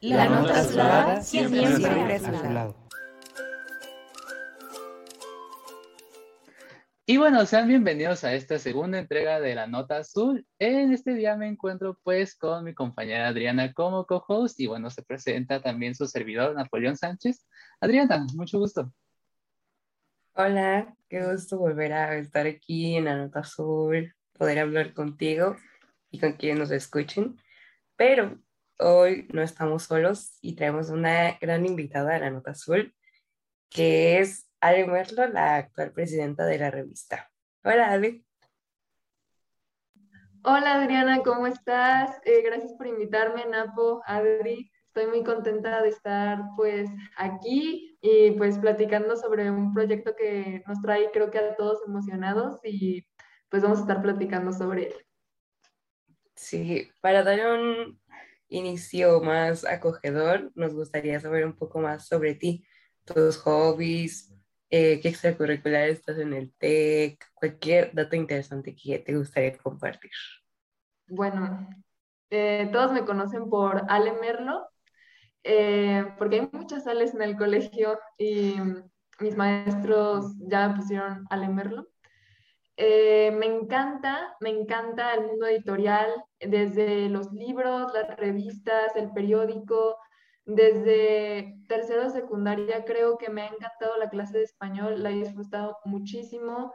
La, nota azulada siempre, siempre, a su lado. Y bueno, sean bienvenidos a esta segunda entrega de la Nota Azul. En este día me encuentro pues con mi compañera Adriana como co-host y bueno, se presenta también su servidor Napoleón Sánchez. Adriana, mucho gusto. Hola, qué gusto volver a estar aquí en la Nota Azul, poder hablar contigo y con quienes nos escuchen. Pero hoy no estamos solos y traemos una gran invitada a la Nota Azul, que es Ale Merlo, la actual presidenta de la revista. Hola, Ale. Hola, Adriana, ¿cómo estás? Eh, gracias por invitarme, Napo, Adri. Estoy muy contenta de estar pues aquí y pues platicando sobre un proyecto que nos trae creo que a todos emocionados y pues vamos a estar platicando sobre él. Sí, para dar un inicio más acogedor, nos gustaría saber un poco más sobre ti, tus hobbies, eh, qué extracurricular estás en el TEC, cualquier dato interesante que te gustaría compartir. Bueno, eh, todos me conocen por Ale Merlo, eh, porque hay muchas Ales en el colegio y mis maestros ya me pusieron Ale Merlo. Me encanta, me encanta el mundo editorial, desde los libros, las revistas, el periódico, desde tercero de secundaria creo que me ha encantado la clase de español, la he disfrutado muchísimo.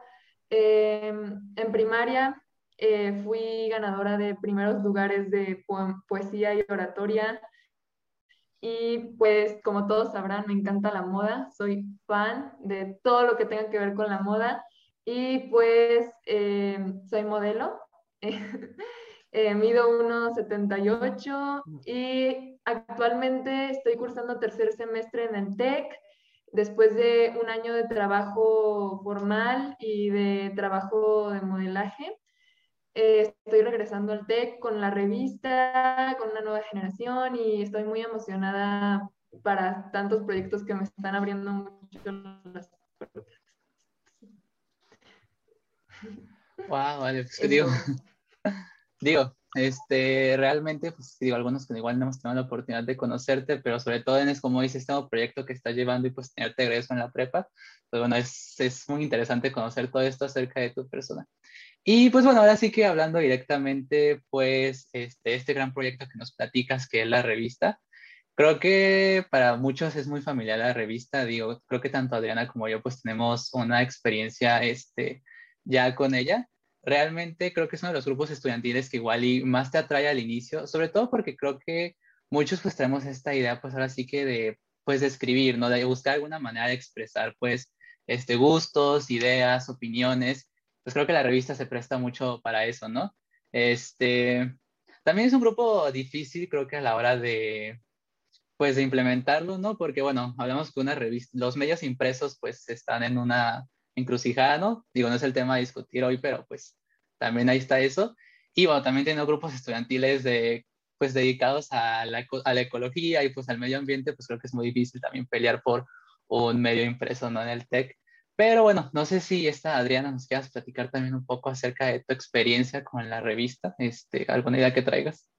Em, en primaria eh, fui ganadora de primeros lugares de poesía y oratoria. Y pues como todos sabrán, me encanta la moda, soy fan de todo lo que tenga que ver con la moda y pues em, soy modelo. eh, mido 1,78 y actualmente estoy cursando tercer semestre en el TEC. Después de un año de trabajo formal y de trabajo de modelaje, eh, estoy regresando al TEC con la revista, con una nueva generación y estoy muy emocionada para tantos proyectos que me están abriendo mucho las puertas. Wow, vale, pues digo, digo, este, realmente, pues digo, algunos que igual no hemos tenido la oportunidad de conocerte, pero sobre todo en es como dices, este nuevo proyecto que estás llevando y pues tenerte regreso en la prepa, pues bueno, es, es muy interesante conocer todo esto acerca de tu persona. Y pues bueno, ahora sí que hablando directamente, pues este, este gran proyecto que nos platicas, que es la revista, creo que para muchos es muy familiar la revista, digo, creo que tanto Adriana como yo pues tenemos una experiencia este, ya con ella realmente creo que es uno de los grupos estudiantiles que igual y más te atrae al inicio, sobre todo porque creo que muchos pues tenemos esta idea pues ahora sí que de pues de escribir, ¿no? De buscar alguna manera de expresar pues este gustos, ideas, opiniones. Pues creo que la revista se presta mucho para eso, ¿no? Este, también es un grupo difícil creo que a la hora de pues de implementarlo, ¿no? Porque bueno, hablamos que una revista, los medios impresos pues están en una encrucijada, ¿no? Digo, no es el tema a discutir hoy, pero pues también ahí está eso. Y bueno, también tiene grupos estudiantiles de, pues dedicados a la, a la ecología y pues al medio ambiente, pues creo que es muy difícil también pelear por un medio impreso, ¿no? En el TEC. Pero bueno, no sé si esta Adriana nos quieras platicar también un poco acerca de tu experiencia con la revista, este, alguna idea que traigas.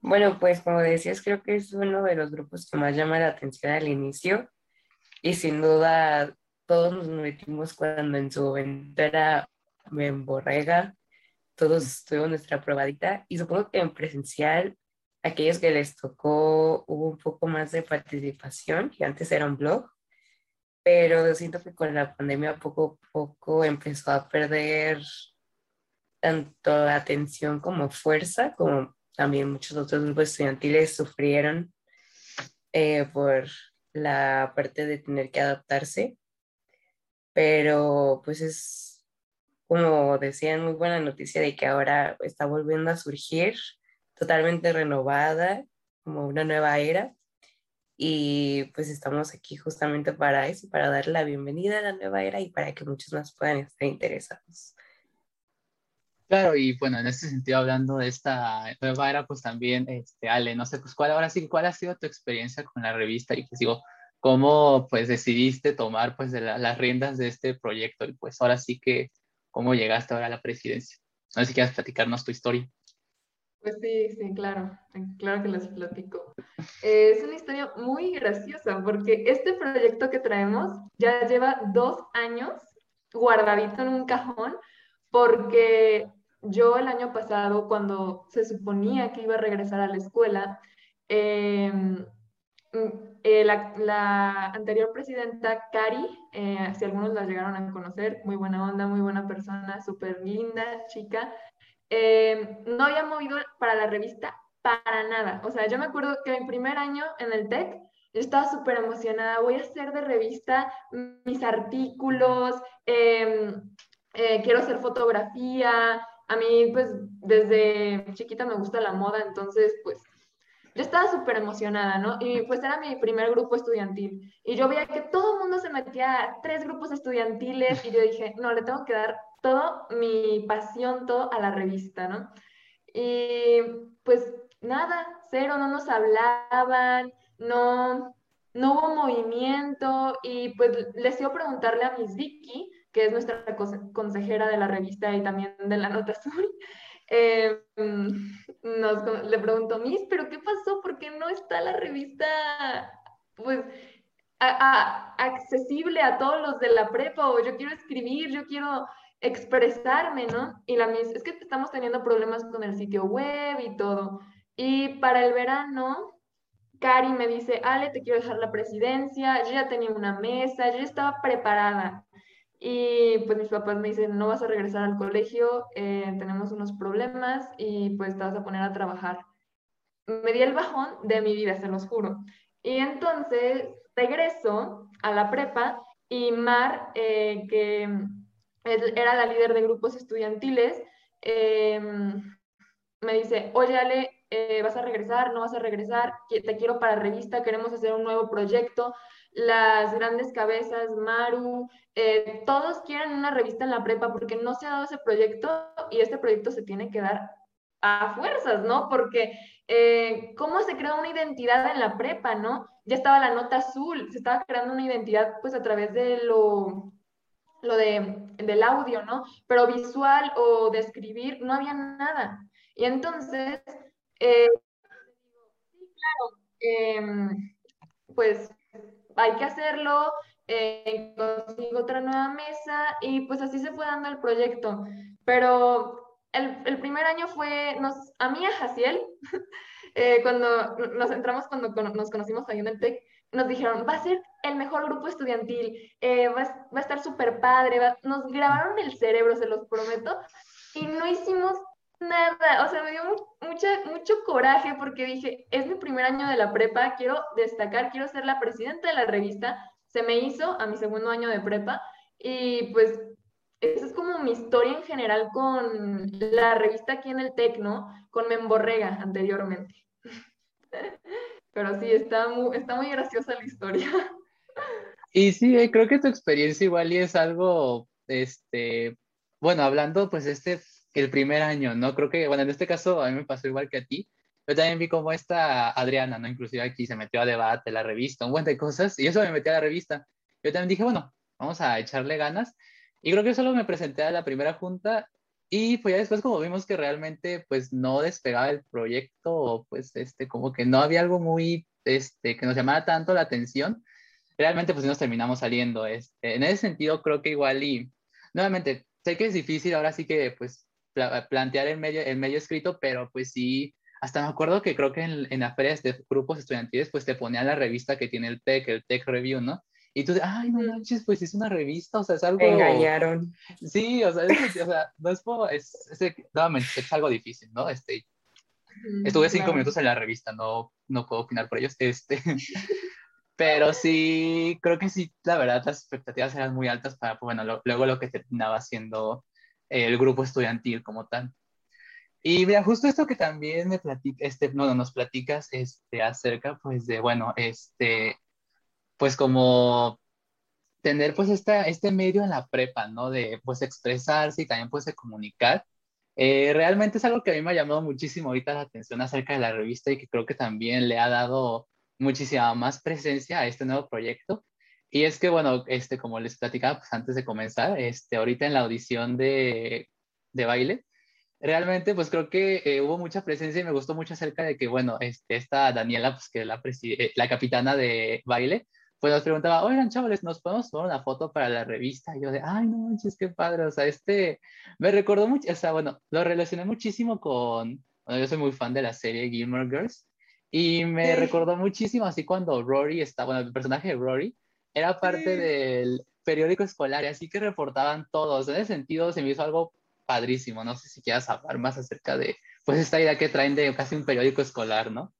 Bueno, pues como decías, creo que es uno de los grupos que más llama la atención al inicio y sin duda todos nos metimos cuando en su momento era en Borrega, todos tuvimos nuestra probadita y supongo que en presencial, aquellos que les tocó hubo un poco más de participación, que antes era un blog, pero siento que con la pandemia poco a poco empezó a perder tanto atención como fuerza, como también muchos otros grupos estudiantiles sufrieron eh, por la parte de tener que adaptarse, pero pues es, como decían, muy buena noticia de que ahora está volviendo a surgir totalmente renovada, como una nueva era. Y pues estamos aquí justamente para eso, para dar la bienvenida a la nueva era y para que muchos más puedan estar interesados. Claro, y bueno, en este sentido, hablando de esta nueva era, pues también, este, Ale, no sé, pues cuál ahora sí, cuál ha sido tu experiencia con la revista y pues digo, cómo pues decidiste tomar pues las riendas de este proyecto y pues ahora sí que, cómo llegaste ahora a la presidencia. No sé si quieres platicarnos tu historia. Pues sí, sí, claro, claro que les platico. es una historia muy graciosa porque este proyecto que traemos ya lleva dos años guardadito en un cajón porque yo el año pasado, cuando se suponía que iba a regresar a la escuela, em, eh, la, anterior presidenta, Cari, eh, si algunos la llegaron a conocer, muy buena onda, muy buena persona, súper linda, chica, no había movido para la revista para nada. O sea, yo me acuerdo que mi primer año en el TEC, yo estaba súper emocionada, voy a hacer de revista mis artículos, em, eh, quiero hacer fotografía, a mí pues desde chiquita me gusta la moda, entonces pues yo estaba súper emocionada, ¿no? Y pues era mi primer grupo estudiantil. Y yo veía que todo el mundo se metía a tres grupos estudiantiles y yo dije, no, le tengo que dar todo mi pasión, todo a la revista, ¿no? Y pues nada, cero, no nos hablaban, no, no hubo movimiento y pues les iba a preguntarle a Miss Vicky que es nuestra consejera de la revista y también de la Nota Azul, eh, nos, le preguntó, Miss, ¿pero qué pasó? ¿Por qué no está la revista pues, accesible a todos los de la prepa? O yo quiero escribir, yo quiero expresarme, ¿no? Y la Miss, es que estamos teniendo problemas con el sitio web y todo. Y para el verano, Cari me dice, Ale, te quiero dejar la presidencia, yo ya tenía una mesa, yo estaba preparada. Y pues mis papás me dicen, no vas a regresar al colegio, eh, tenemos unos problemas y pues te vas a poner a trabajar. Me di el bajón de mi vida, se los juro. Y entonces regreso a la prepa y Mar, eh, que era la líder de grupos estudiantiles, em, me dice, oye Ale, eh, ¿vas a regresar? ¿No vas a regresar? Te quiero para revista, queremos hacer un nuevo proyecto las grandes cabezas, Maru, eh, todos quieren una revista en la prepa porque no se ha dado ese proyecto y este proyecto se tiene que dar a fuerzas, ¿no? Porque eh, cómo se crea una identidad en la prepa, ¿no? Ya estaba la nota azul, se estaba creando una identidad pues a través de lo, lo de, del audio, ¿no? Pero visual o de escribir no había nada. Y entonces, eh, sí, claro, em, pues hay que hacerlo, eh, consigo otra nueva mesa y pues así se fue dando el proyecto. Pero el, el primer año fue, nos, a mí, a Jaciel, eh, cuando nos entramos, cuando nos conocimos ahí en el TEC, nos dijeron, va a ser el mejor grupo estudiantil, eh, va, va, a estar súper padre, nos grabaron el cerebro, se los prometo, y no hicimos Nada, o sea, me dio mucha, mucho coraje porque dije, es mi primer año de la prepa, quiero destacar, quiero ser la presidenta de la revista. Se me hizo a mi segundo año de prepa y pues esa es como mi historia en general con la revista aquí en el TEC, ¿no? Con Memborrega anteriormente. Pero sí, está muy, está muy graciosa la historia. Y sí, eh, creo que tu experiencia igual y es algo, este, bueno, hablando pues este el primer año, ¿no? Creo que, bueno, en este caso a mí me pasó igual que a ti. Yo también vi como esta Adriana, ¿no? Inclusive aquí se metió a debate, la revista, un buen de cosas, y eso me metí a la revista. Yo también dije, bueno, vamos a echarle ganas. Y creo que solo me presenté a la primera junta y pues ya después como vimos que realmente pues no despegaba el proyecto, pues este, como que no había algo muy, este, que nos llamara tanto la atención, realmente pues nos terminamos saliendo. Este, en ese sentido creo que igual y, nuevamente, sé que es difícil, ahora sí que pues plantear el medio, el medio escrito, pero pues sí, hasta me acuerdo que creo que en, en las ferias de grupos estudiantiles, pues te ponían la revista que tiene el TEC, el TEC Review, ¿no? Y tú, ay, no manches, pues es una revista, o sea, es algo... engañaron. Sí, o sea, es, o sea no es, como, es, es, es, algo difícil, ¿no? Este, estuve cinco minutos en la revista, no, no puedo opinar por ellos, este... Pero sí, creo que sí, la verdad, las expectativas eran muy altas para, pues, bueno, luego lo que terminaba siendo el grupo estudiantil como tal. Y mira, justo esto que también me platica, este, no, nos platicas este, acerca, pues, de, bueno, este, pues como tener, pues, esta, este medio en la prepa, ¿no? De, pues, expresarse y también, pues, de comunicar. Eh, realmente es algo que a mí me ha llamado muchísimo ahorita la atención acerca de la revista y que creo que también le ha dado muchísima más presencia a este nuevo proyecto. Y es que, bueno, este, como les platicaba pues, antes de comenzar, este, ahorita en la audición de, de baile, realmente pues creo que eh, hubo mucha presencia y me gustó mucho acerca de que, bueno, este, esta Daniela, pues que la, eh, la capitana de baile, pues nos preguntaba, oigan, chavales, ¿nos podemos tomar una foto para la revista? Y yo de, ay, no manches, qué padre, o sea, este, me recordó mucho, o sea, bueno, lo relacioné muchísimo con, bueno, yo soy muy fan de la serie Gilmore Girls, y me recordó muchísimo así cuando Rory está, bueno, el personaje de Rory era parte del periódico escolar, y así que reportaban todos, en ese sentido se me hizo algo padrísimo, no sé si quieras hablar más acerca de, pues, esta idea que traen de casi un periódico escolar, ¿no?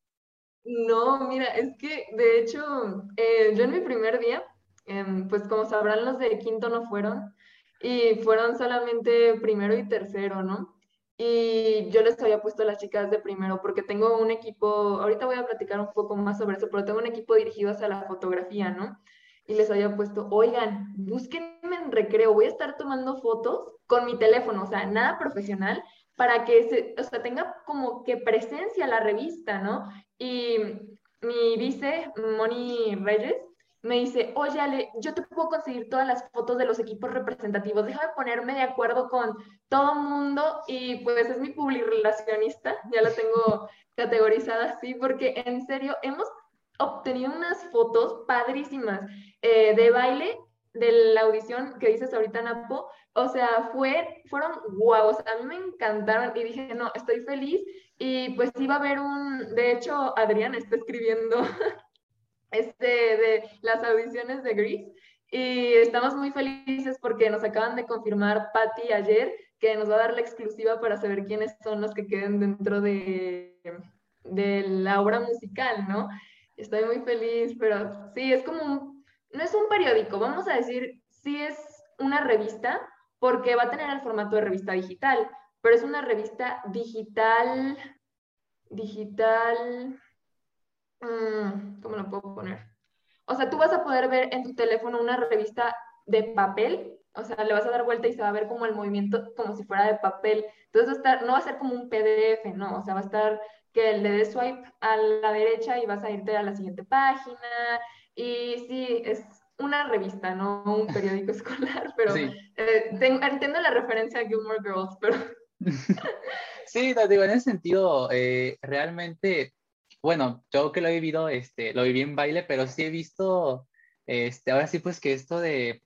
No, mira, es que de hecho, eh, yo en mi primer día, em, pues como sabrán, los de quinto no fueron y fueron solamente primero y tercero, ¿no? Y yo les había puesto a las chicas de primero porque tengo un equipo, ahorita voy a platicar un poco más sobre eso, pero tengo un equipo dirigido hacia la fotografía, ¿no? Y les había puesto, oigan, búsquenme en recreo, voy a estar tomando fotos con mi teléfono, o sea, nada profesional, para que se, o sea, tenga como que presencia la revista, ¿no? Y mi vice, Moni Reyes, me dice, oye Ale, yo te puedo conseguir todas las fotos de los equipos representativos, déjame ponerme de acuerdo con todo mundo y pues es mi publirelacionista, ya la tengo categorizada así, porque en serio hemos obtenido unas fotos padrísimas eh, de baile de la audición que dices ahorita, Napo, o sea, fue, fueron guau, a mí me encantaron y dije, no, estoy feliz y pues iba a haber un, de hecho, Adrián está escribiendo este de las audiciones de Gris y estamos muy felices porque nos acaban de confirmar Patty ayer que nos va a dar la exclusiva para saber quiénes son los que queden dentro de, de la obra musical, ¿no? Estoy muy feliz, pero sí, es como un, no es un periódico, vamos a decir, sí es una revista, porque va a tener el formato de revista digital, pero es una revista digital, digital, mm, ¿cómo lo puedo poner? O sea, tú vas a poder ver en tu teléfono una revista de papel, o sea, le vas a dar vuelta y se va a ver como el movimiento como si fuera de papel. Entonces, va a estar, no va a ser como un PDF, no, o sea, va a estar que le des swipe a la derecha y vas a irte a la siguiente página. Y sí, es una revista, no un periódico escolar, pero eh, entiendo la referencia a Gilmore Girls, pero... sí, digo, en ese sentido, eh, realmente, bueno, yo que lo he vivido, este, lo viví en baile, pero sí he visto, este, ahora sí, pues que esto de,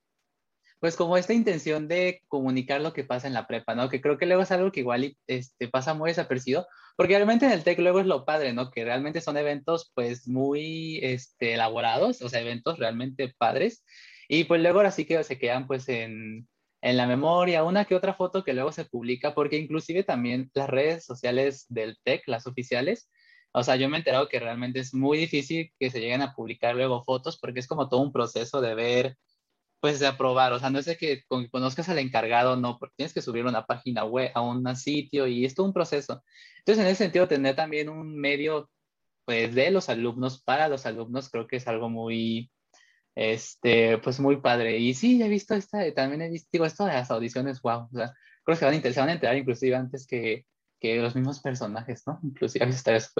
pues como esta intención de comunicar lo que pasa en la prepa, ¿no? Que creo que luego es algo que igual este, pasa muy desapercibido, porque realmente en el TEC luego es lo padre, ¿no? Que realmente son eventos pues muy este, elaborados, o sea, eventos realmente padres. Y pues luego ahora sí que se quedan pues en, en la memoria, una que otra foto que luego se publica, porque inclusive también las redes sociales del TEC, las oficiales, o sea, yo me he enterado que realmente es muy difícil que se lleguen a publicar luego fotos porque es como todo un proceso de ver pues de aprobar, o sea, no es de que conozcas al encargado, no, porque tienes que subir una página web a un sitio y es todo un proceso. Entonces, en ese sentido, tener también un medio, pues, de los alumnos para los alumnos, creo que es algo muy, este, pues, muy padre. Y sí, he visto esta, también he visto, digo, esto de las audiciones, wow, o sea, creo que van a, se van a enterar inclusive antes que, que los mismos personajes, ¿no? Inclusive a veces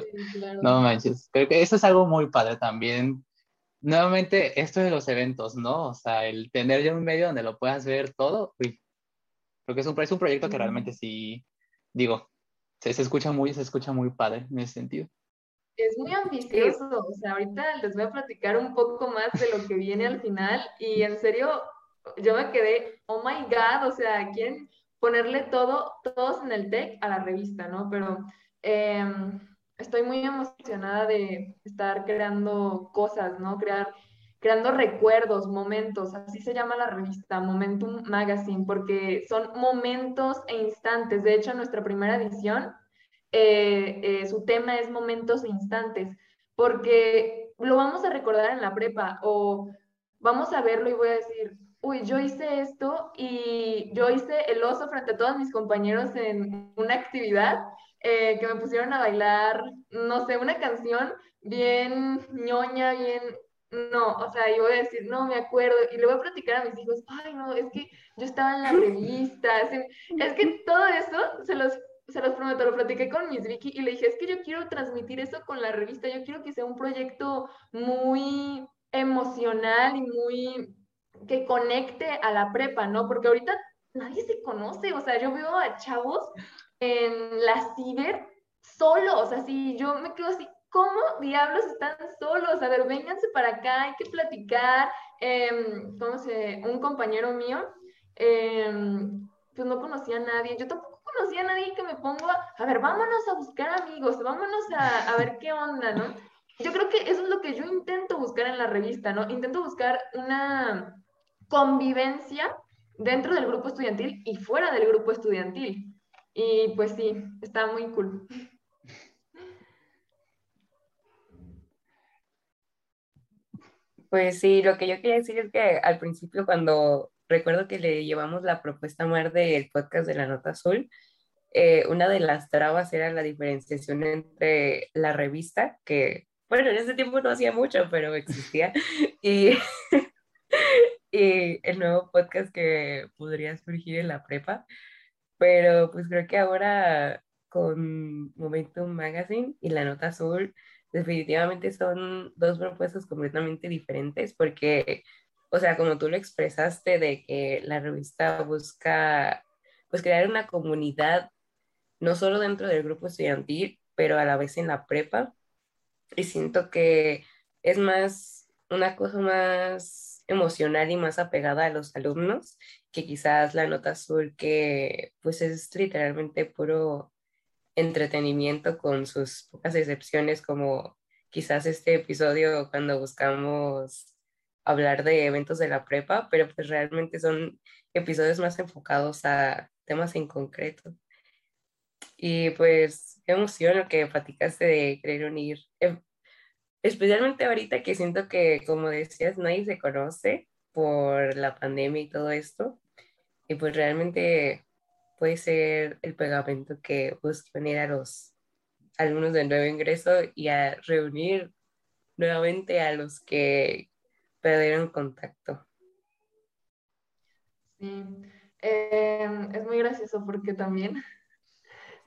No manches, creo que eso es algo muy padre también nuevamente, esto de los eventos, ¿no? O sea, el tener ya un medio donde lo puedas ver todo, uy, creo que es un, es un proyecto que realmente sí, digo, se, escucha muy, se escucha muy padre en ese sentido. Es muy ambicioso, o sea, ahorita les voy a platicar un poco más de lo que viene al final y en serio, yo me quedé, oh my God, o sea, ¿quién ponerle todo, todos en el tech a la revista, ¿no? Pero... Eh, estoy muy emocionada de estar creando cosas, ¿no? Crear, creando recuerdos, momentos, así se llama la revista, Momentum Magazine, porque son momentos e instantes. De hecho, nuestra primera edición, eh, eh, su tema es momentos e instantes, porque lo vamos a recordar en la prepa o vamos a verlo y voy a decir, uy, yo hice esto y yo hice el oso frente a todos mis compañeros en una actividad eh, que me pusieron a bailar, no sé, una canción bien ñoña, bien, no, o sea, yo voy a decir, no, me acuerdo, y le voy a platicar a mis hijos, ay, no, es que yo estaba en la revista, es que todo eso se los, se los prometo, lo platiqué con Miss Vicky y le dije, es que yo quiero transmitir eso con la revista, yo quiero que sea un proyecto muy emocional y muy que conecte a la prepa, ¿no? Porque ahorita nadie se conoce, o sea, yo veo a chavos en la ciber solos, así, yo me quedo así, ¿cómo diablos están solos? A ver, vénganse para acá, hay que platicar. Eh, ¿Cómo se? Un compañero mío, em, pues no conocía a nadie, yo tampoco conocía a nadie que me pongo, a, ver, vámonos a buscar amigos, vámonos a, a ver qué onda, ¿no? Yo creo que eso es lo que yo intento buscar en la revista, ¿no? Intento buscar una convivencia dentro del grupo estudiantil y fuera del grupo estudiantil. Y pues sí, está muy cool. Pues sí, lo que yo quería decir es que al principio cuando recuerdo que le llevamos la propuesta a Mar del podcast de la Nota Azul, eh, una de las trabas era la diferenciación entre la revista, que bueno, en ese tiempo no hacía mucho, pero existía, y, y el nuevo podcast que podría surgir en la prepa. Pero pues creo que ahora con Momentum Magazine y la Nota Azul, definitivamente son dos propuestas completamente diferentes porque, o sea, como tú lo expresaste de que la revista busca pues crear una comunidad no solo dentro del grupo estudiantil, pero a la vez en la prepa. Y siento que es más una cosa más emocional y más apegada a los alumnos que quizás la nota azul que pues es literalmente puro entretenimiento con sus pocas excepciones como quizás este episodio cuando buscamos hablar de eventos de la prepa, pero pues realmente son episodios más enfocados a temas en concreto. Y pues qué emoción lo que platicaste de querer unir, em, especialmente ahorita que siento que, como decías, nadie se conoce por la pandemia y todo esto. Y pues realmente puede ser el pegamento que busca unir a los alumnos de nuevo ingreso y a reunir nuevamente a los que perdieron contacto. Sí, em, es muy gracioso porque también,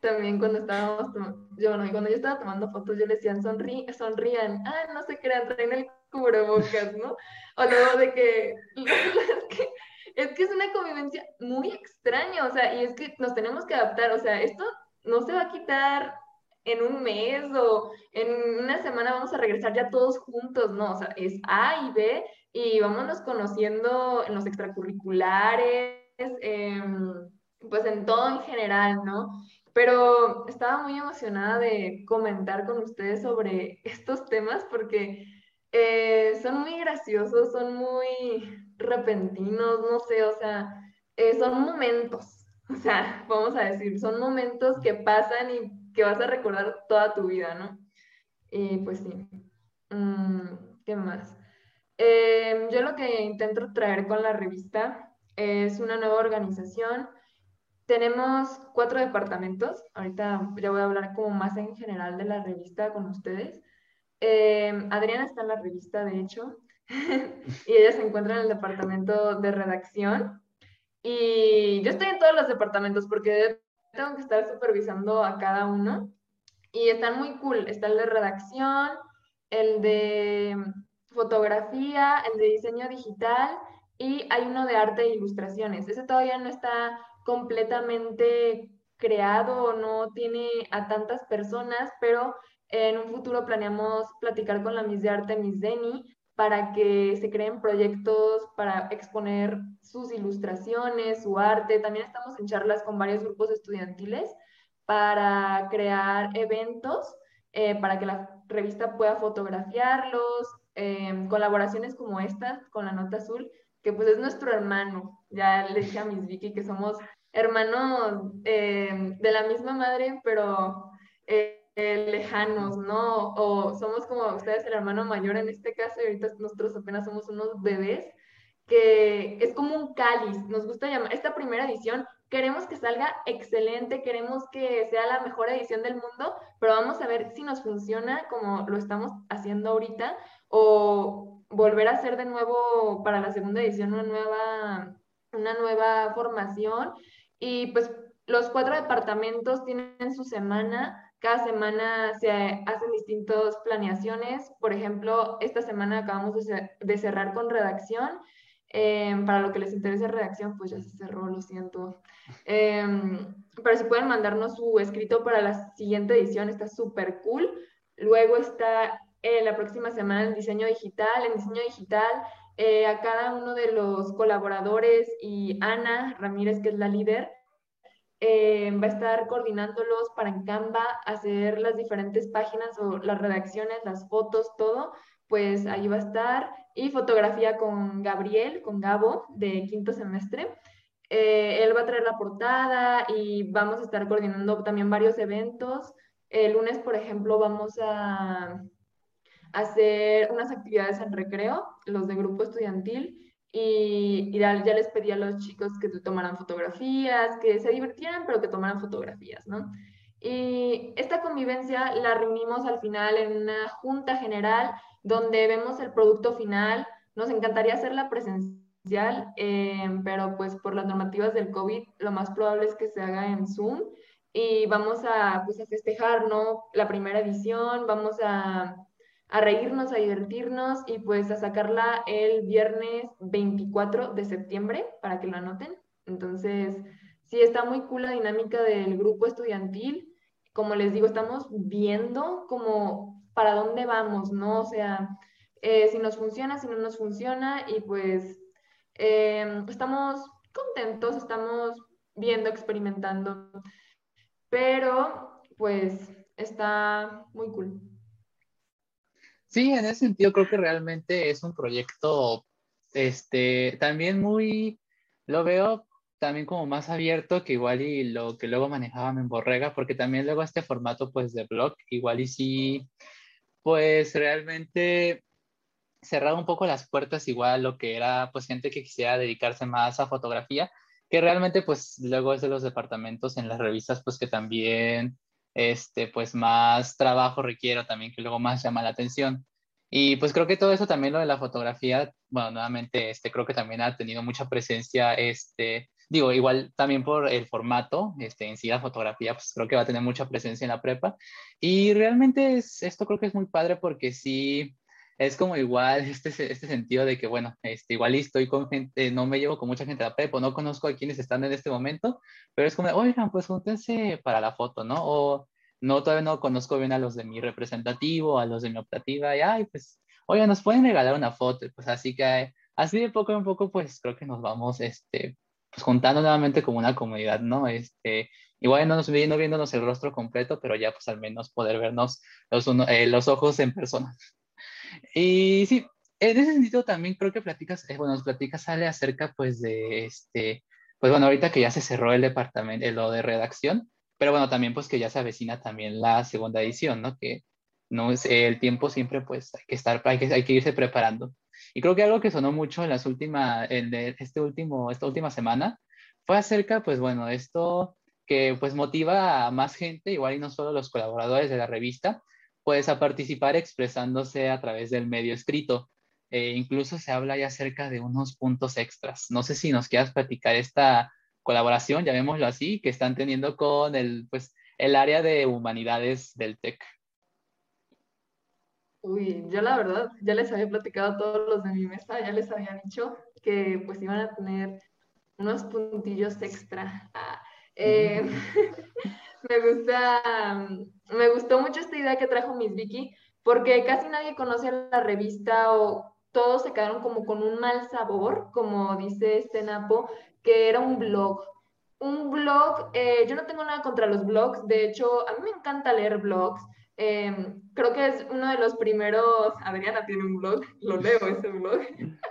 también cuando estábamos, yo, bueno, cuando yo estaba tomando fotos, yo le decían, Sonrí, sonrían, ah, no se crean, traen el cubrebocas, ¿no? O luego de que, es que, es que es una convivencia muy extraña, o sea, y es que nos tenemos que adaptar, o sea, esto no se va a quitar en un mes o en una semana vamos a regresar ya todos juntos, no, o sea, es A y B y vámonos conociendo en los extracurriculares, em, pues en todo en general, ¿no? Pero estaba muy emocionada de comentar con ustedes sobre estos temas porque eh, son muy graciosos, son muy repentinos, no sé, o sea, eh, son momentos, o sea, vamos a decir, son momentos que pasan y que vas a recordar toda tu vida, ¿no? Y pues sí. Mm, ¿Qué más? Em, yo lo que intento traer con la revista es una nueva organización. Tenemos cuatro departamentos. Ahorita ya voy a hablar como más en general de la revista con ustedes. Em, Adriana está en la revista, de hecho, y ella se encuentra en el departamento de redacción. Y yo estoy en todos los departamentos porque tengo que estar supervisando a cada uno y están muy cool. Está el de redacción, el de fotografía, el de diseño digital y hay uno de arte e ilustraciones. Ese todavía no está completamente creado, no tiene a tantas personas, pero en un futuro planeamos platicar con la Miss de Arte, Miss Deni, para que se creen proyectos para exponer sus ilustraciones, su arte. También estamos en charlas con varios grupos estudiantiles para crear eventos eh, para que la revista pueda fotografiarlos, em, colaboraciones como estas con la Nota Azul, que pues es nuestro hermano. Ya le dije a Miss Vicky que somos hermanos em, de la misma madre, pero... Eh, eh, lejanos, ¿no? O somos como ustedes el hermano mayor en este caso y ahorita nosotros apenas somos unos bebés, que es como un cáliz, nos gusta llamar, esta primera edición, queremos que salga excelente, queremos que sea la mejor edición del mundo, pero vamos a ver si nos funciona como lo estamos haciendo ahorita o volver a hacer de nuevo para la segunda edición una nueva, una nueva formación. Y pues los cuatro departamentos tienen su semana cada semana se hacen distintas planeaciones. Por ejemplo, esta semana acabamos de, cerrar con redacción Em, para lo que les interese redacción, pues ya se cerró, lo siento. Em, pero si pueden mandarnos su escrito para la siguiente edición, está súper cool. Luego está eh, la próxima semana el diseño digital. En diseño digital, eh, a cada uno de los colaboradores y Ana Ramírez, que es la líder, eh, va a estar coordinándolos para en Canva hacer las diferentes páginas o las redacciones, las fotos, todo, pues ahí va a estar. Y fotografía con Gabriel, con Gabo, de quinto semestre. Eh, él va a traer la portada y vamos a estar coordinando también varios eventos. El lunes, por ejemplo, vamos a hacer unas actividades en recreo, los de grupo estudiantil, y, ya, les pedí a los chicos que tomaran fotografías, que se divirtieran, pero que tomaran fotografías, ¿no? Y esta convivencia la reunimos al final en una junta general donde vemos el producto final. Nos encantaría hacerla presencial, eh, pero pues por las normativas del COVID lo más probable es que se haga en Zoom y vamos a, pues, a festejar, ¿no? La primera edición, vamos a a reírnos, a divertirnos y pues a sacarla el viernes 24 de septiembre para que lo anoten. Entonces, sí, está muy cool la dinámica del grupo estudiantil. Como les digo, estamos viendo como para dónde vamos, ¿no? O sea, eh, si nos funciona, si no nos funciona y pues em, estamos contentos, estamos viendo, experimentando, pero pues está muy cool. Sí, en ese sentido creo que realmente es un proyecto, este, también muy, lo veo también como más abierto que igual y lo que luego manejaba en Borrega, porque también luego este formato pues de blog, igual y sí, pues realmente cerraba un poco las puertas igual lo que era pues gente que quisiera dedicarse más a fotografía, que realmente pues luego es de los departamentos en las revistas pues que también este, pues más trabajo requiero también, que luego más llama la atención. Y pues creo que todo eso también lo de la fotografía, bueno, nuevamente, este, creo que también ha tenido mucha presencia, este, digo, igual también por el formato, este, en sí la fotografía, pues creo que va a tener mucha presencia en la prepa. Y realmente es, esto creo que es muy padre porque sí, es como igual este, este sentido de que, bueno, este, igual estoy con gente, no me llevo con mucha gente a la prepa, no conozco a quienes están en este momento, pero es como, oigan, pues júntense para la foto, ¿no? O no, todavía no conozco bien a los de mi representativo, a los de mi optativa, y, ay, pues, oigan, nos pueden regalar una foto, pues así que, así de poco en poco, pues creo que nos vamos, este, pues juntando nuevamente como una comunidad, ¿no? Este, igual no nos viendo viéndonos el rostro completo, pero ya pues al menos poder vernos los, eh, los ojos en persona. Y sí, en ese sentido también creo que platicas, eh, bueno, nos platicas, sale acerca pues de este, pues bueno, ahorita que ya se cerró el departamento, lo de redacción, pero bueno, también pues que ya se avecina también la segunda edición, ¿no? Que no es el tiempo siempre pues hay que estar, hay que, hay que irse preparando. Y creo que algo que sonó mucho en las últimas, en este último, esta última semana, fue acerca, pues bueno, esto que pues motiva a más gente, igual y no solo los colaboradores de la revista, pues a participar expresándose a través del medio escrito. Eh, incluso se habla ya acerca de unos puntos extras. No sé si nos quieras platicar esta colaboración, llamémoslo así, que están teniendo con el, pues, el área de humanidades del TEC. Uy, yo la verdad ya les había platicado a todos los de mi mesa, ya les había dicho que pues iban a tener unos puntillos extra. Ah, eh, me gusta, me gustó mucho esta idea que trajo Miss Vicky, porque casi nadie conoce la revista o todos se quedaron como con un mal sabor, como dice este Napo, que era un blog. Un blog, eh, yo no tengo nada contra los blogs, de hecho, a mí me encanta leer blogs. Em, creo que es uno de los primeros, Adriana tiene un blog, lo leo ese blog.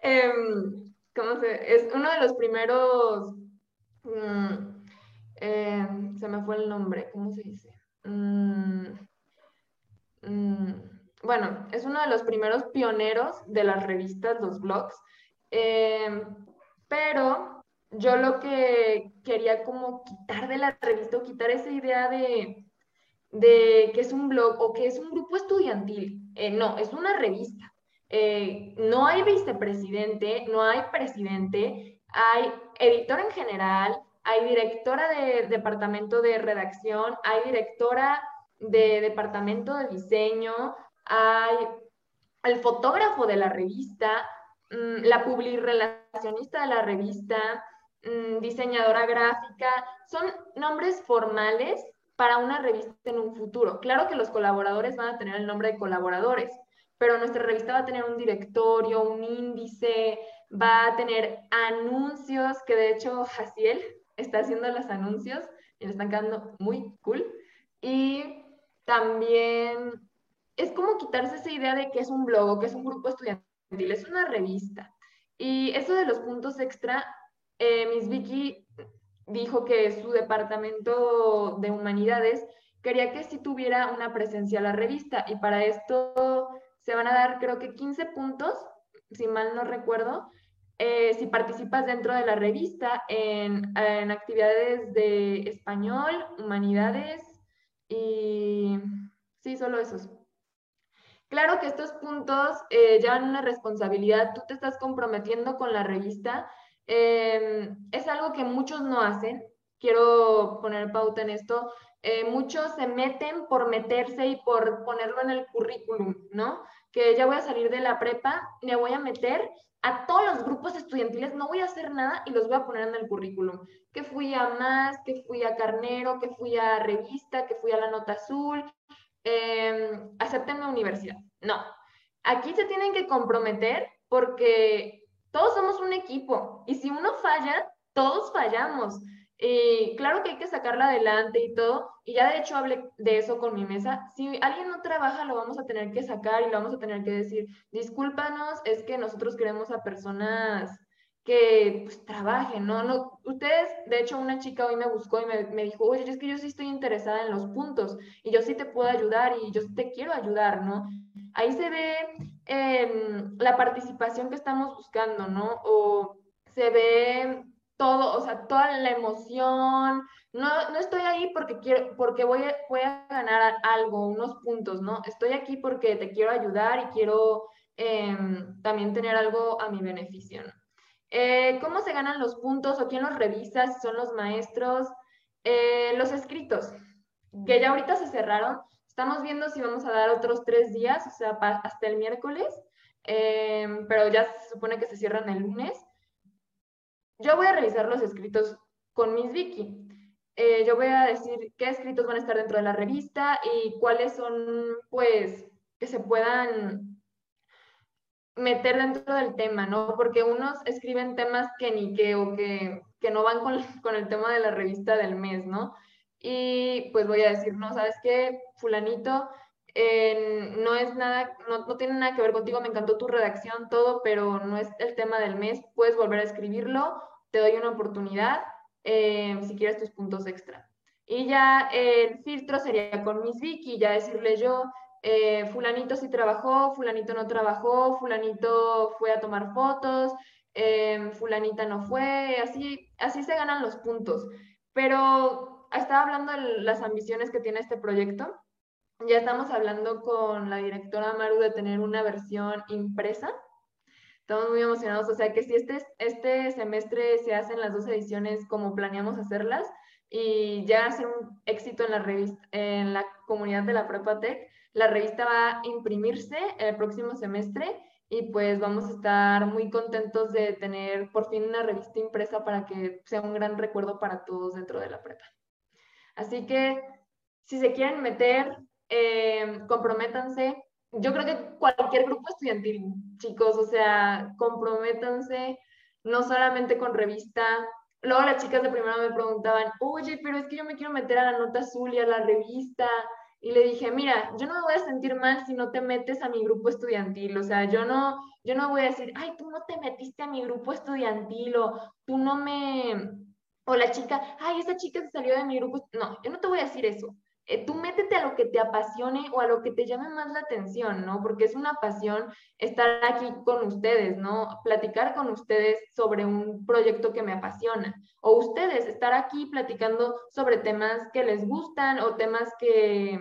Em, ¿Cómo se? Es uno de los primeros mm, eh, se me fue el nombre, ¿cómo se dice? Mm, mm, bueno, es uno de los primeros pioneros de las revistas, los blogs, eh, pero yo lo que quería como quitar de la revista o quitar esa idea de, de que es un blog o que es un grupo estudiantil. Eh, no, es una revista. no hay vicepresidente, no hay presidente, hay editor en general, hay directora de departamento de redacción, hay directora de departamento de diseño, hay el fotógrafo de la revista, mm, la publirelacionista de la revista, mm, diseñadora gráfica, son nombres formales para una revista en un futuro. Claro que los colaboradores van a tener el nombre de colaboradores, pero nuestra revista va a tener un directorio, un índice, va a tener anuncios, que de hecho Jaciel está haciendo los anuncios y le están quedando muy cool. Y también es como quitarse esa idea de que es un blog que es un grupo estudiantil, es una revista. Y eso de los puntos extra, eh, Miss Vicky dijo que su departamento de humanidades quería que sí tuviera una presencia la revista y para esto se van a dar creo que 15 puntos, si mal no recuerdo, eh, si participas dentro de la revista en, en, actividades de español, humanidades y sí, solo esos. Claro que estos puntos eh, llevan una responsabilidad, tú te estás comprometiendo con la revista, em, es algo que muchos no hacen, quiero poner pauta en esto, eh, muchos se meten por meterse y por ponerlo en el currículum, ¿no? Que ya voy a salir de la prepa, me voy a meter a todos los grupos estudiantiles, no voy a hacer nada y los voy a poner en el currículum. Que fui a Más, que fui a Carnero, que fui a Revista, que fui a La Nota Azul, eh, acepten la universidad. No, aquí se tienen que comprometer porque todos somos un equipo y si uno falla, todos fallamos. Y claro que hay que sacarla adelante y todo, y ya de hecho hablé de eso con mi mesa. Si alguien no trabaja, lo vamos a tener que sacar y lo vamos a tener que decir, discúlpanos, es que nosotros queremos a personas que pues, trabajen, ¿no? ¿no? Ustedes, de hecho, una chica hoy me buscó y me, me, dijo, oye, es que yo sí estoy interesada en los puntos y yo sí te puedo ayudar y yo te quiero ayudar, ¿no? Ahí se ve eh, la participación que estamos buscando, ¿no? O se ve todo, o sea, toda la emoción. No, no estoy ahí porque quiero, porque voy a, voy a ganar algo, unos puntos, ¿no? Estoy aquí porque te quiero ayudar y quiero eh, también tener algo a mi beneficio, ¿no? Eh, ¿Cómo se ganan los puntos o quién los revisa? Si son los maestros. Eh, los escritos, que ya ahorita se cerraron. Estamos viendo si vamos a dar otros tres días, o sea, hasta el miércoles, em, pero ya se supone que se cierran el lunes. Yo voy a revisar los escritos con Miss Vicky. Eh, yo voy a decir qué escritos van a estar dentro de la revista y cuáles son, pues, que se puedan meter dentro del tema, ¿no? Porque unos escriben temas que ni que o que, que no van con, con, el tema de la revista del mes, ¿no? Y pues voy a decir, no, ¿sabes qué? Fulanito, eh, no es nada, no, no, tiene nada que ver contigo, me encantó tu redacción, todo, pero no es el tema del mes, puedes volver a escribirlo, te doy una oportunidad, eh, si quieres tus puntos extra. Y ya el filtro sería con Miss Vicky, ya decirle yo, eh, fulanito sí trabajó, fulanito no trabajó, fulanito fue a tomar fotos, em, fulanita no fue, así, así se ganan los puntos. Pero estaba hablando de las ambiciones que tiene este proyecto. Ya estamos hablando con la directora Maru de tener una versión impresa. Estamos muy emocionados, o sea que si este, este semestre se hacen las dos ediciones como planeamos hacerlas y ya hacer un éxito en la, revista, en la comunidad de la Prepa Tech, la revista va a imprimirse el próximo semestre y pues vamos a estar muy contentos de tener por fin una revista impresa para que sea un gran recuerdo para todos dentro de la prepa. Así que si se quieren meter, eh, comprométanse. Yo creo que cualquier grupo estudiantil, chicos, o sea, comprométanse no solamente con revista. Luego las chicas de primero me preguntaban, oye, pero es que yo me quiero meter a la nota azul y a la revista y le dije, mira, yo no me voy a sentir mal si no te metes a mi grupo estudiantil, o sea, yo no, yo no voy a decir, ay, tú no te metiste a mi grupo estudiantil o tú no me, o la chica, ay, esa chica se salió de mi grupo, no, yo no te voy a decir eso. Eh, tú métete a lo que te apasione o a lo que te llame más la atención, ¿no? Porque es una pasión estar aquí con ustedes, ¿no? Platicar con ustedes sobre un proyecto que me apasiona. O ustedes estar aquí platicando sobre temas que les gustan o temas que,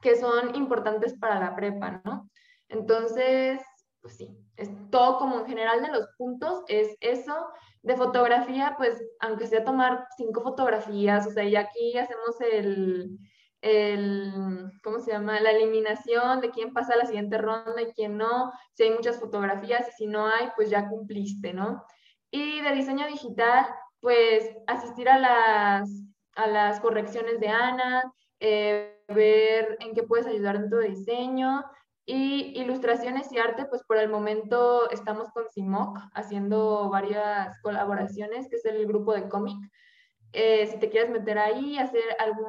que son importantes para la prepa, ¿no? Entonces, pues sí, es todo como en general de los puntos, es eso. De fotografía, pues aunque sea tomar cinco fotografías, o sea, y aquí hacemos el, el, ¿cómo se llama? La eliminación de quién pasa a la siguiente ronda y quién no, si hay muchas fotografías y si no hay, pues ya cumpliste, ¿no? Y de diseño digital, pues asistir a las, a las correcciones de Ana, eh, ver en qué puedes ayudar dentro de diseño. Y ilustraciones y arte, pues por el momento estamos con CIMOC haciendo varias colaboraciones, que es el grupo de cómic. Eh, si te quieres meter ahí, hacer algún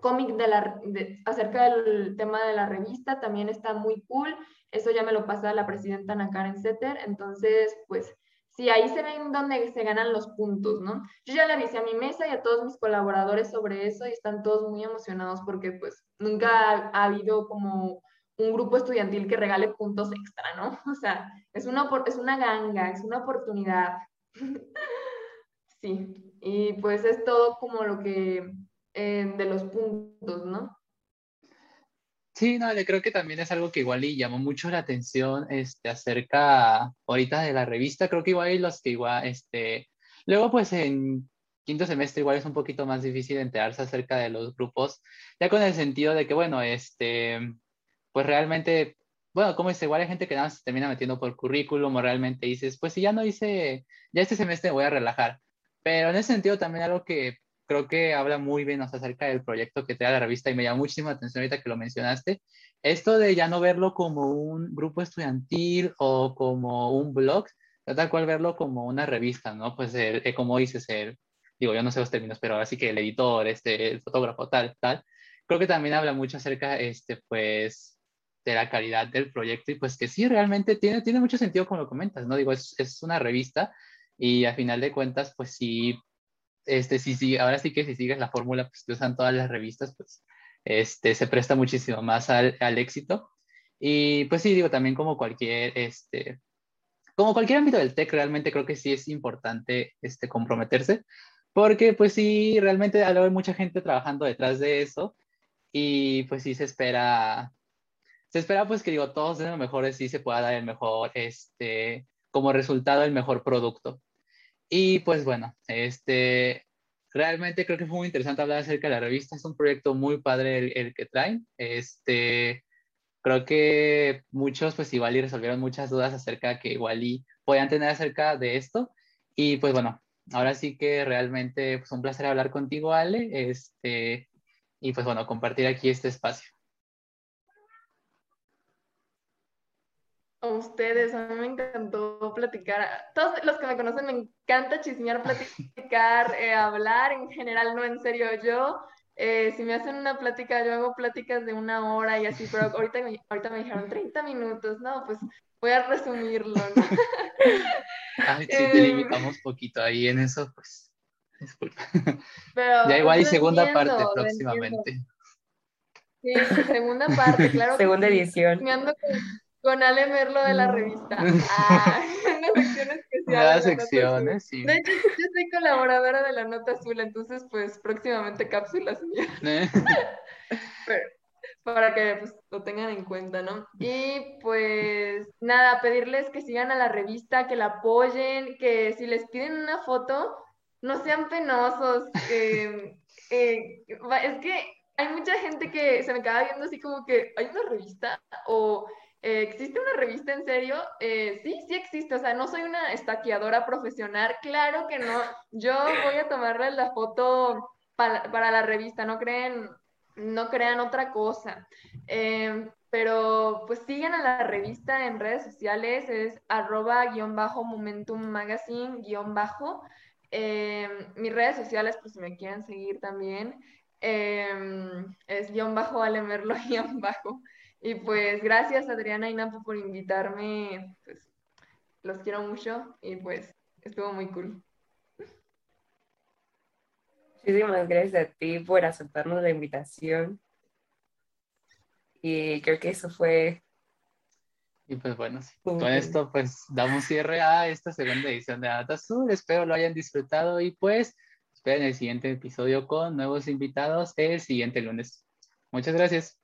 cómic de la, acerca del tema de la revista, también está muy cool. Eso ya me lo pasa la presidenta Ana Karen Setter. Entonces, pues sí, ahí se ven dónde se ganan los puntos, ¿no? Yo ya le avisé a mi mesa y a todos mis colaboradores sobre eso y están todos muy emocionados porque pues nunca ha, habido como un grupo estudiantil que regale puntos extra, ¿no? O sea, es una, es una ganga, es una oportunidad. sí, y pues es todo como lo que eh, de los puntos, ¿no? Sí, no, creo que también es algo que igual y llamó mucho la atención este, acerca ahorita de la revista. Creo que igual hay los que igual, este, luego pues en quinto semestre igual es un poquito más difícil enterarse acerca de los grupos, ya con el sentido de que, bueno, este, pues realmente, bueno, como es igual hay gente que nada más se termina metiendo por currículum o realmente dices, pues si ya no hice, ya este semestre voy a relajar. Pero en ese sentido también algo que creo que habla muy bien acerca del proyecto que da la revista y me llama muchísima atención ahorita que lo mencionaste. Esto de ya no verlo como un grupo estudiantil o como un blog, tal cual verlo como una revista, ¿no? Pues eh, como dices, el, digo, yo no sé los términos, pero así que el editor, este, el fotógrafo, tal, tal, creo que también habla mucho acerca, este, pues, de la calidad del proyecto y pues que sí, realmente tiene, tiene mucho sentido como lo comentas, ¿no? Digo, es, es una revista y a final de cuentas, pues sí este, sí, sí, ahora sí que si sigues la fórmula pues, que usan todas las revistas, pues este, se presta muchísimo más al, éxito. Y pues sí, digo, también como cualquier, este, como cualquier ámbito del tech, realmente creo que sí es importante este, comprometerse, porque pues sí, realmente hay mucha gente trabajando detrás de eso y pues sí se espera, se espera pues que digo, todos den lo mejor, sí se pueda dar el mejor, este, como resultado el mejor producto. Y pues bueno, este, realmente creo que fue muy interesante hablar acerca de la revista. Es un proyecto muy padre el, que traen. Este, creo que muchos pues igual y resolvieron muchas dudas acerca que igual y podían tener acerca de esto. Y pues bueno, ahora sí que realmente pues un placer hablar contigo, Ale. Este, y pues bueno, compartir aquí este espacio. A ustedes, a mí me encantó platicar. Todos los que me conocen me encanta chismear, platicar, eh, hablar en general, no en serio. Yo, eh, si me hacen una plática, yo hago pláticas de una hora y así, pero ahorita me, ahorita me dijeron 30 minutos, no, pues voy a resumirlo, ¿no? Ay, sí, te em, limitamos poquito ahí en eso, pues, disculpa. Pero, ya igual y segunda parte próximamente. Sí, segunda parte, claro. Segunda edición. Me ando con Ale Merlo de la revista. Ah, una sección especial. secciones, sí. De hecho, yo soy colaboradora de la Nota Azul, entonces, pues, próximamente cápsulas para que pues, lo tengan en cuenta, ¿no? Y pues nada, pedirles que sigan a la revista, que la apoyen, que si les piden una foto, no sean penosos. Eh, es que hay mucha gente que se me acaba viendo así como que hay una revista o eh, ¿Existe una revista en serio? Eh, sí, sí existe. O sea, no soy una estaqueadora profesional. Claro que no. Yo voy a tomarle la foto para, la revista. No creen, no crean otra cosa. Em, pero pues sigan a la revista en redes sociales. Es arroba guion bajo momentum magazine guion bajo. Em, mis redes sociales, pues si me quieren seguir también, em, es guion bajo alemerlo guion bajo. Y pues gracias Adriana y Napo por invitarme, pues los quiero mucho y pues estuvo muy cool. Muchísimas gracias a ti por aceptarnos la invitación. Y creo que eso fue... Y pues bueno, con esto pues damos cierre a esta segunda edición de Data Azul. Espero lo hayan disfrutado y pues esperen el siguiente episodio con nuevos invitados el siguiente lunes. Muchas gracias.